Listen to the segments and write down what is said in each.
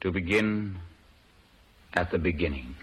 to begin at the beginning.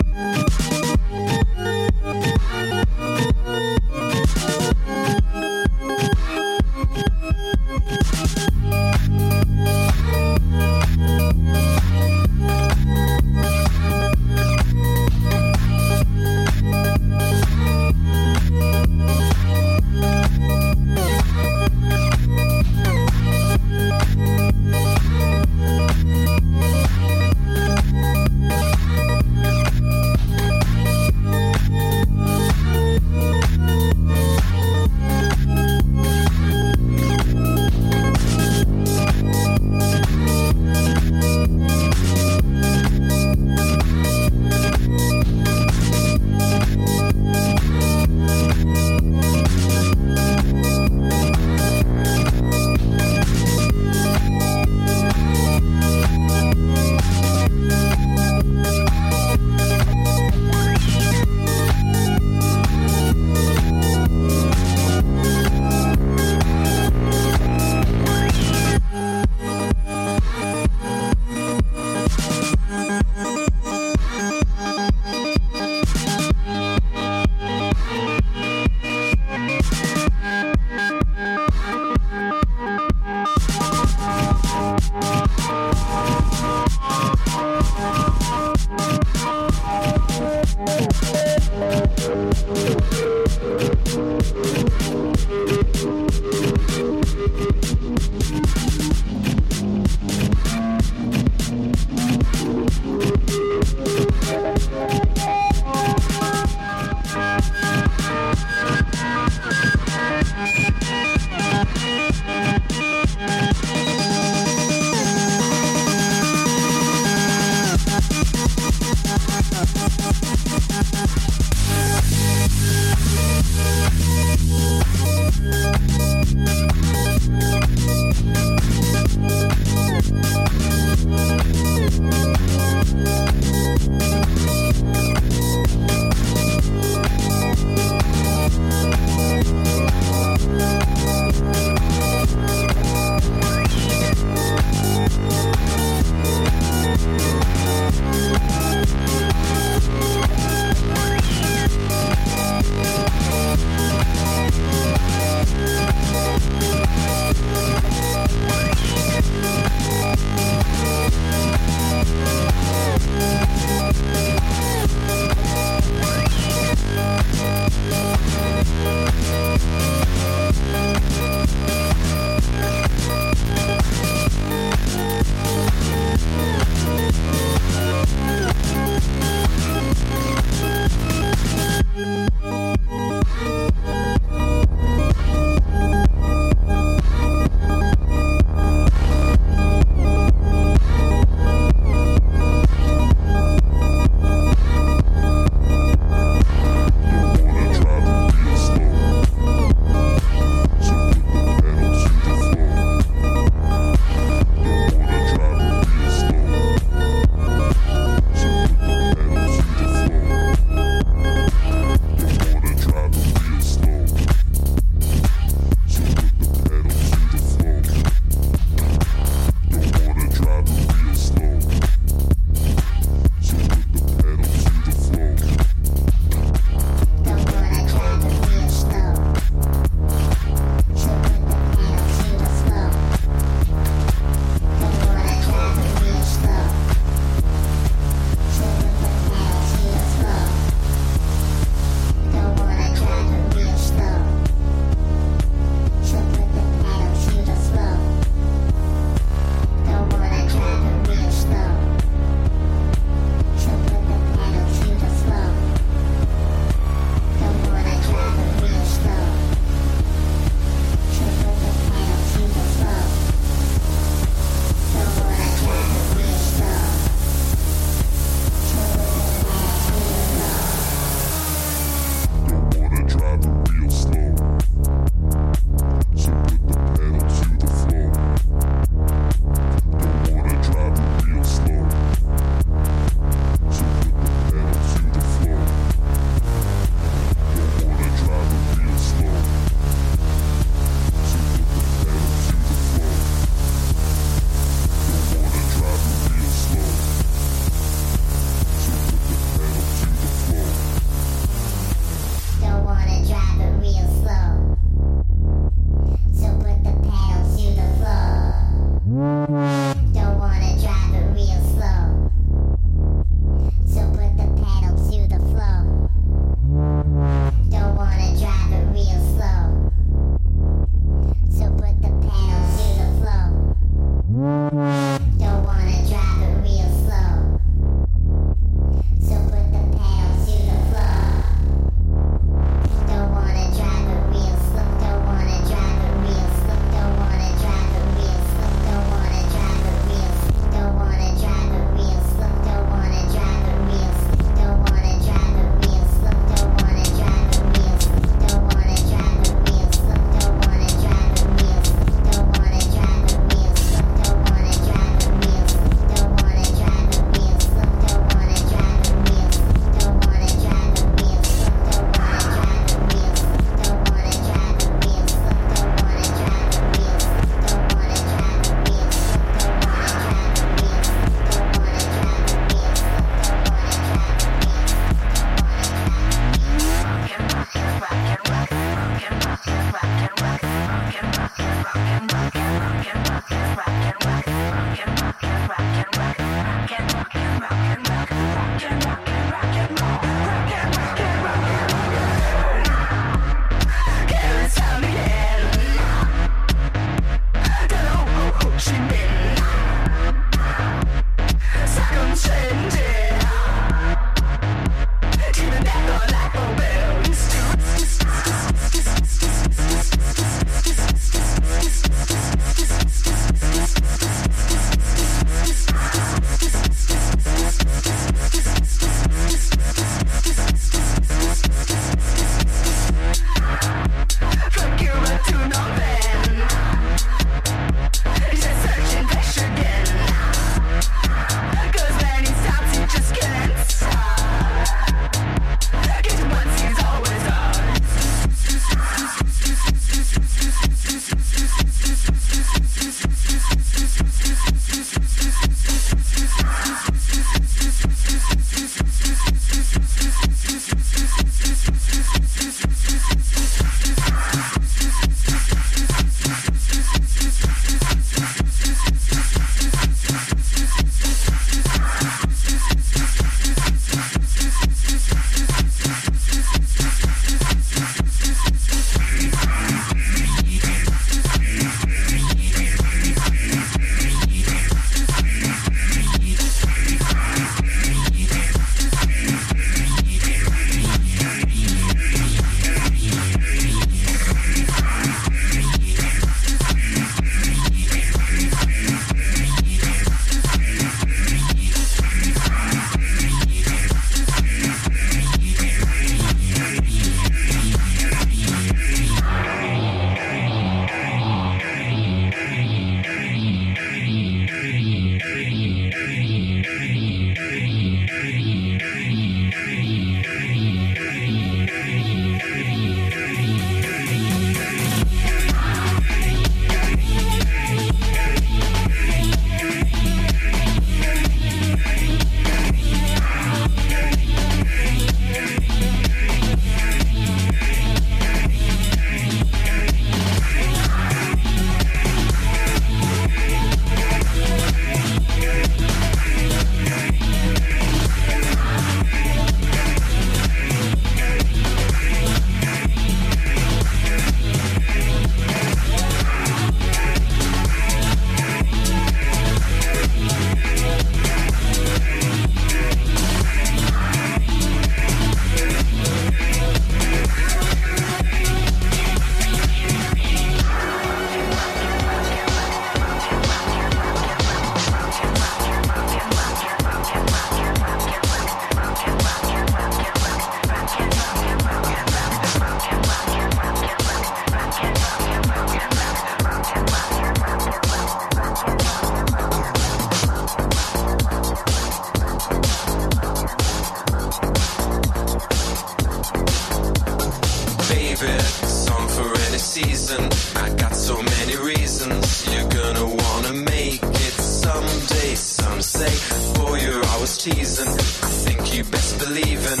Some say, boy, you're always teasing. I think you best believe in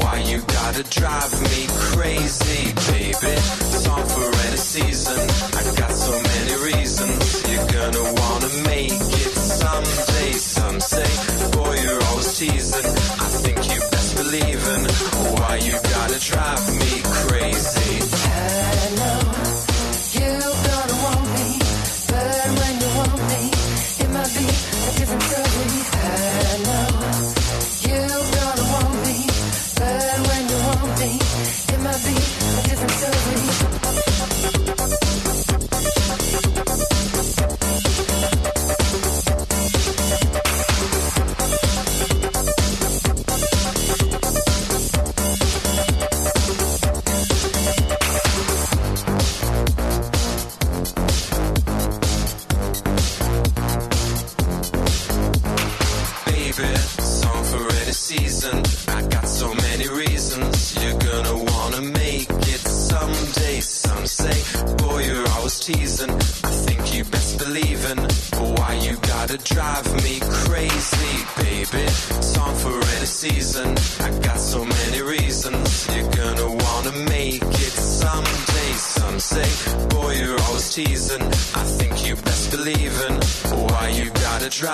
why you gotta drive me crazy, baby. Song for any season. I got so many reasons. You're gonna wanna make it someday. Some say, boy, you're always teasing. I think you best believe in why you gotta drive me crazy. Hello, you.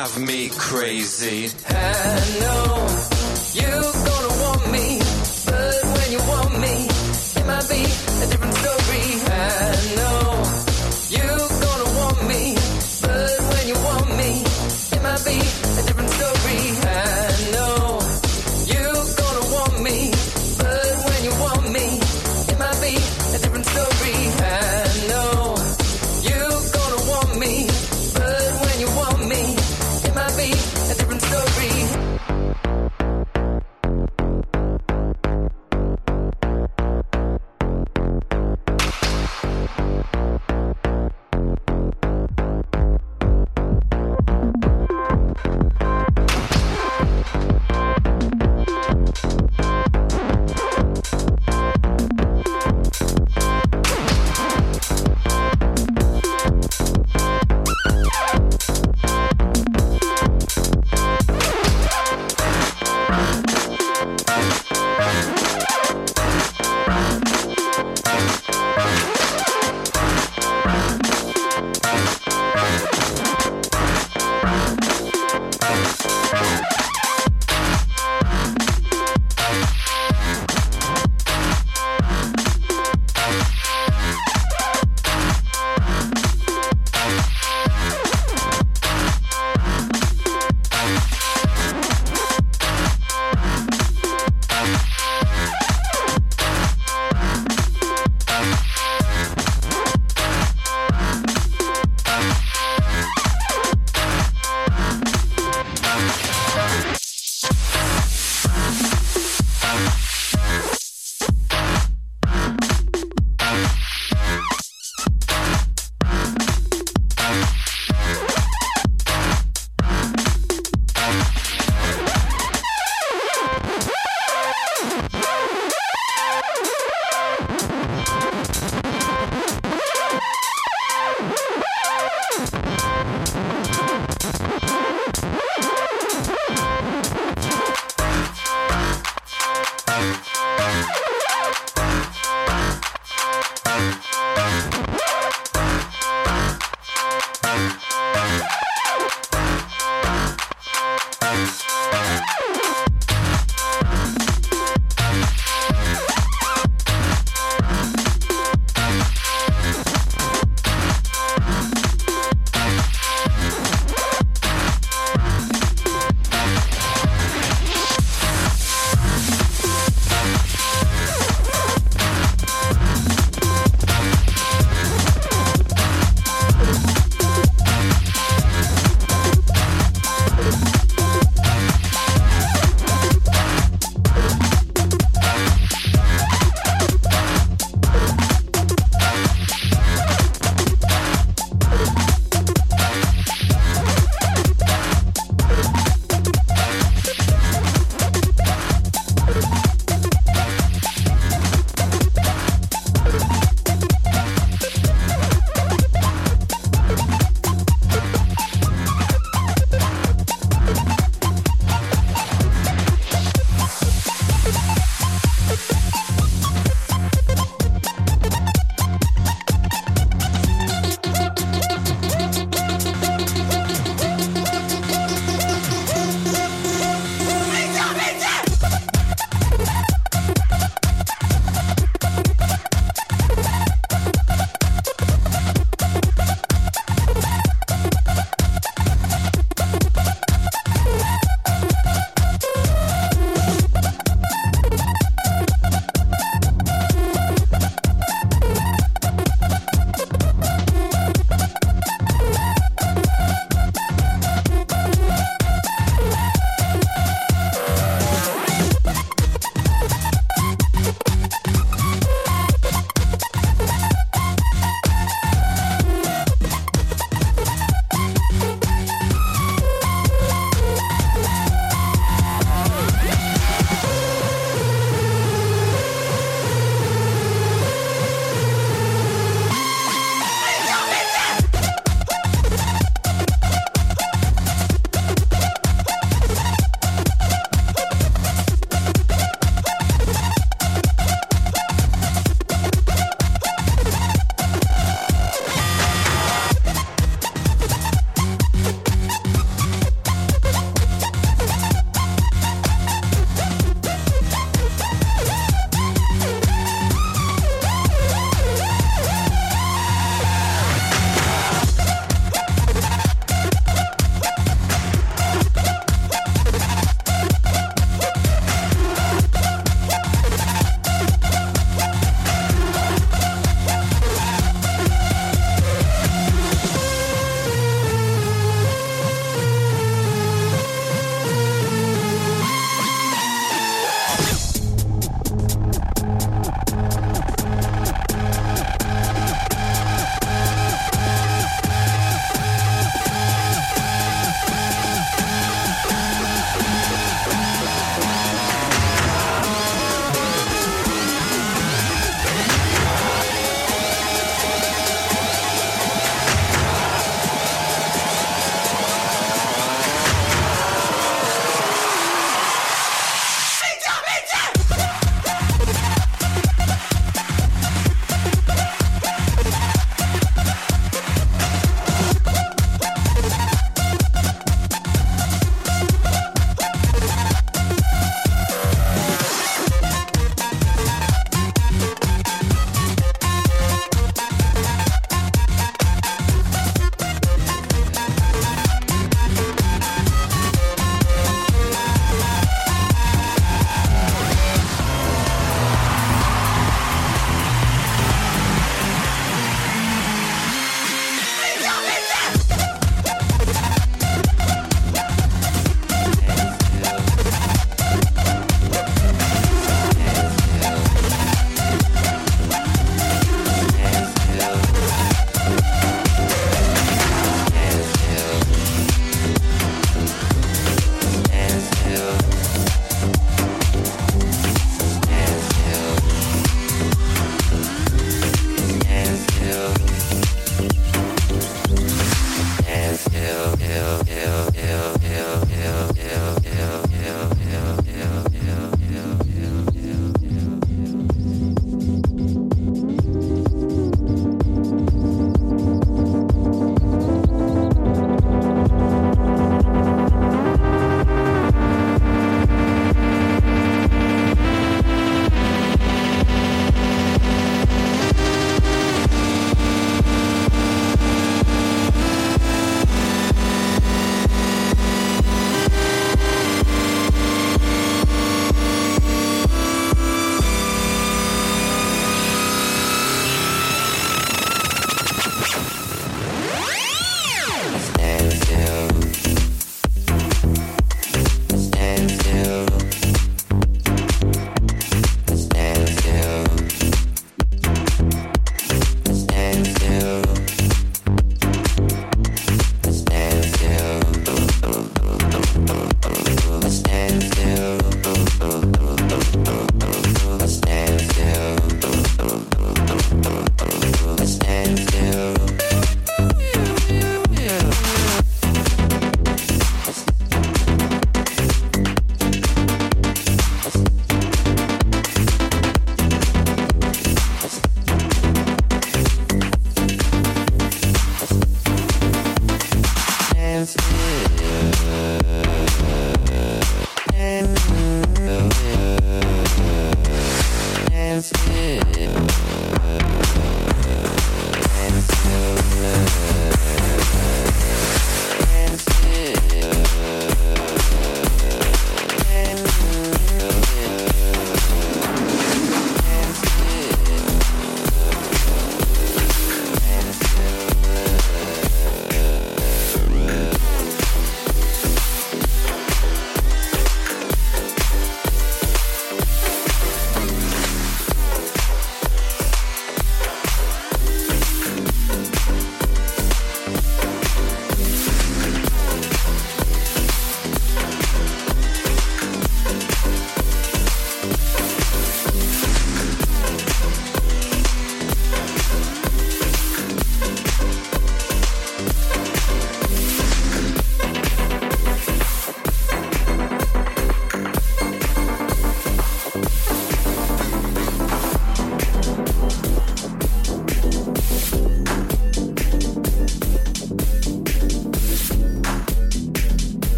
drive me crazy. I know.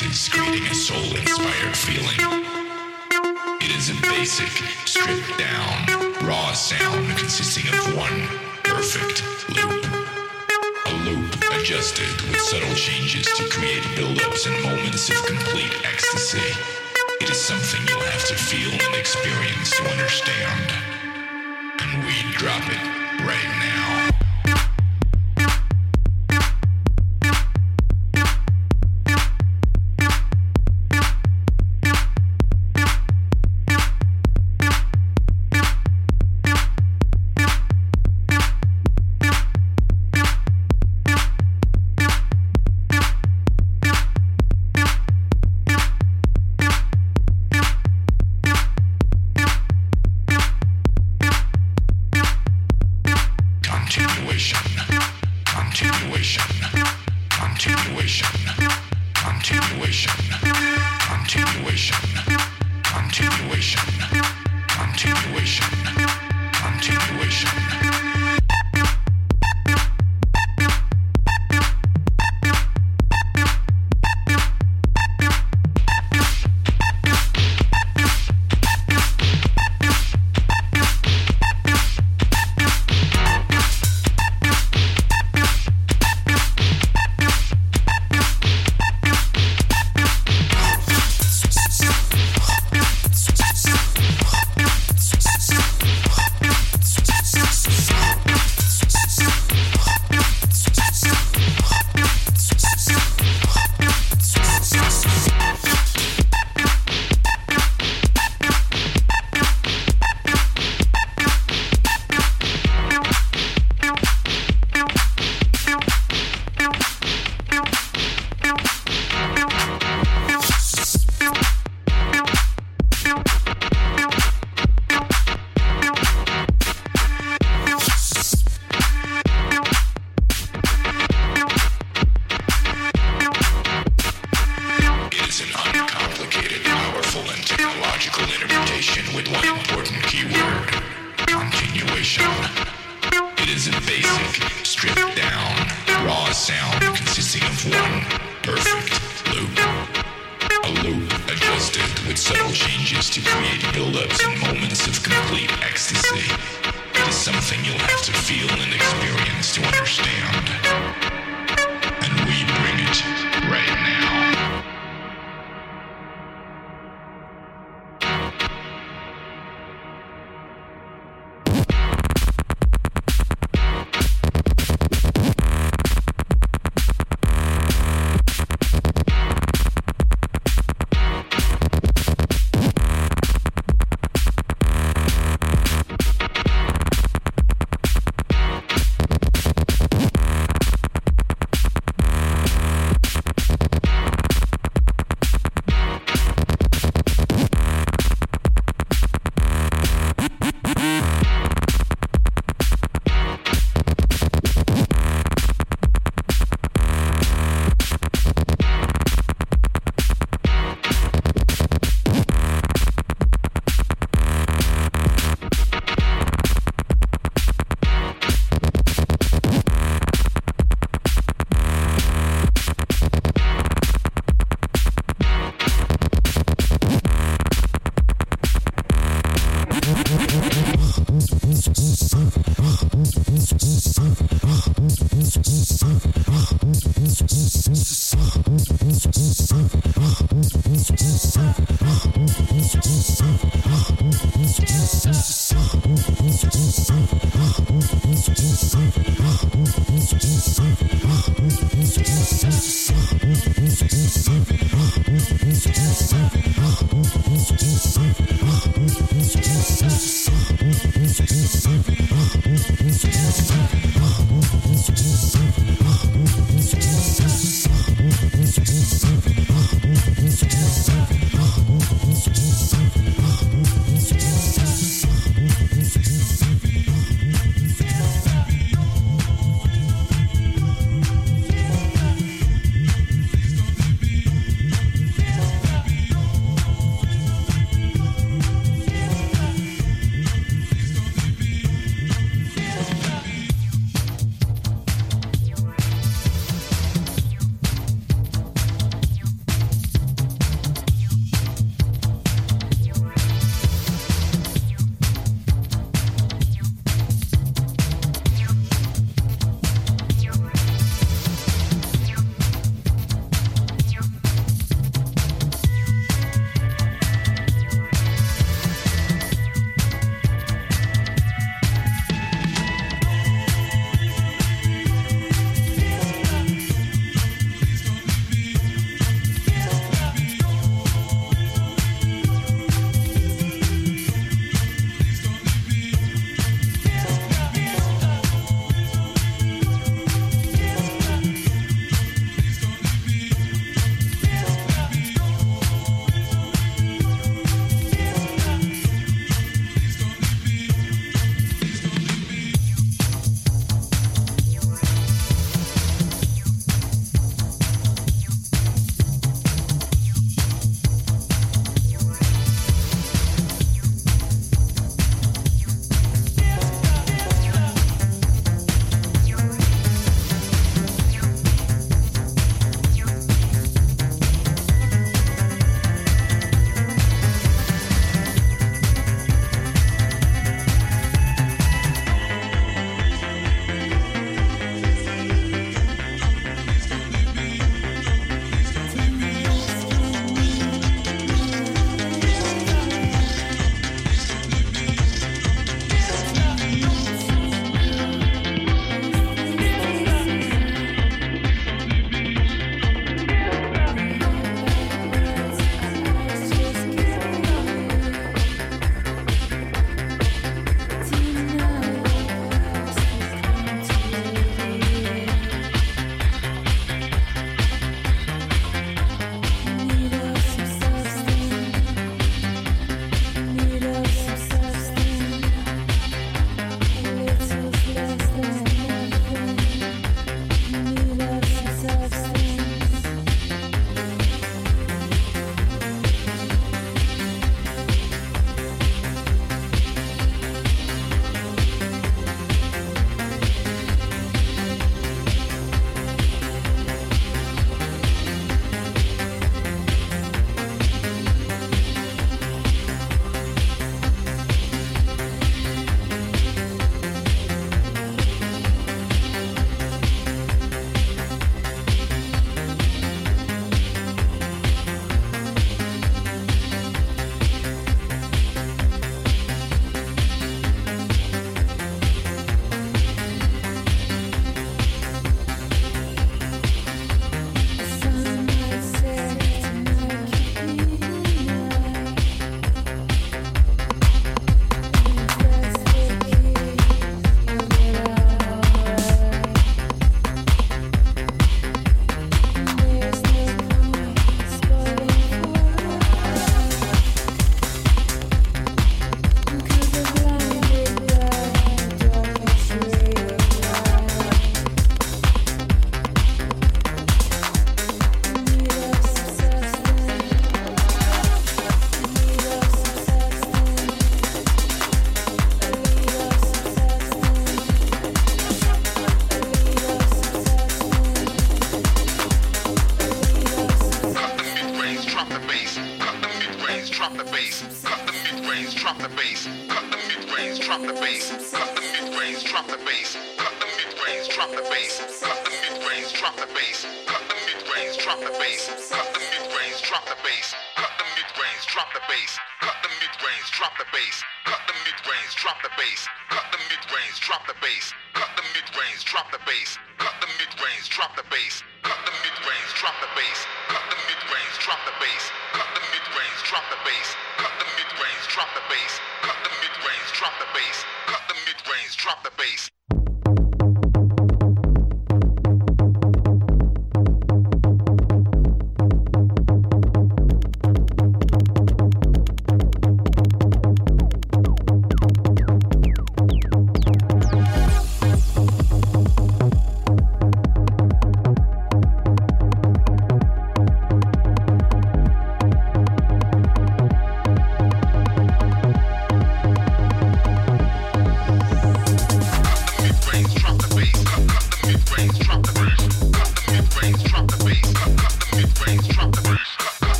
devices, creating a soul-inspired feeling. It is a basic, stripped down, raw sound consisting of one perfect loop. A loop adjusted with subtle changes to create build-ups and moments of complete ecstasy. It is something you'll have to feel and experience to understand. And we drop it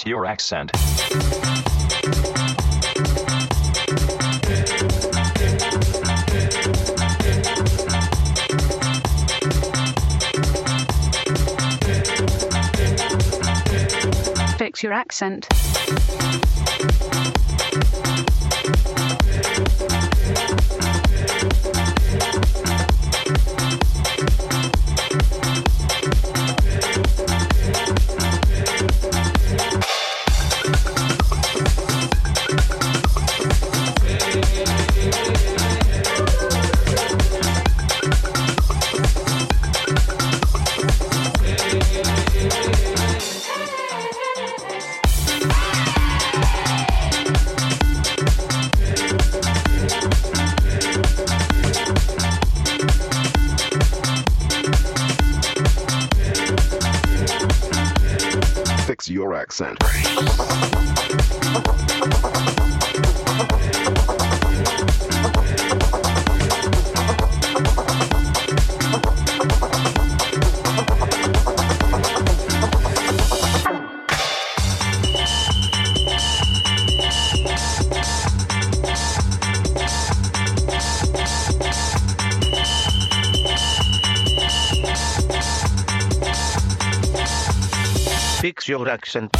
Fix your accent. Fix your accent. action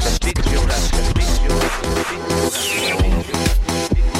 Beat your your ass, beat your your ass.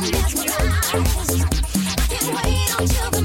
I can't wait until the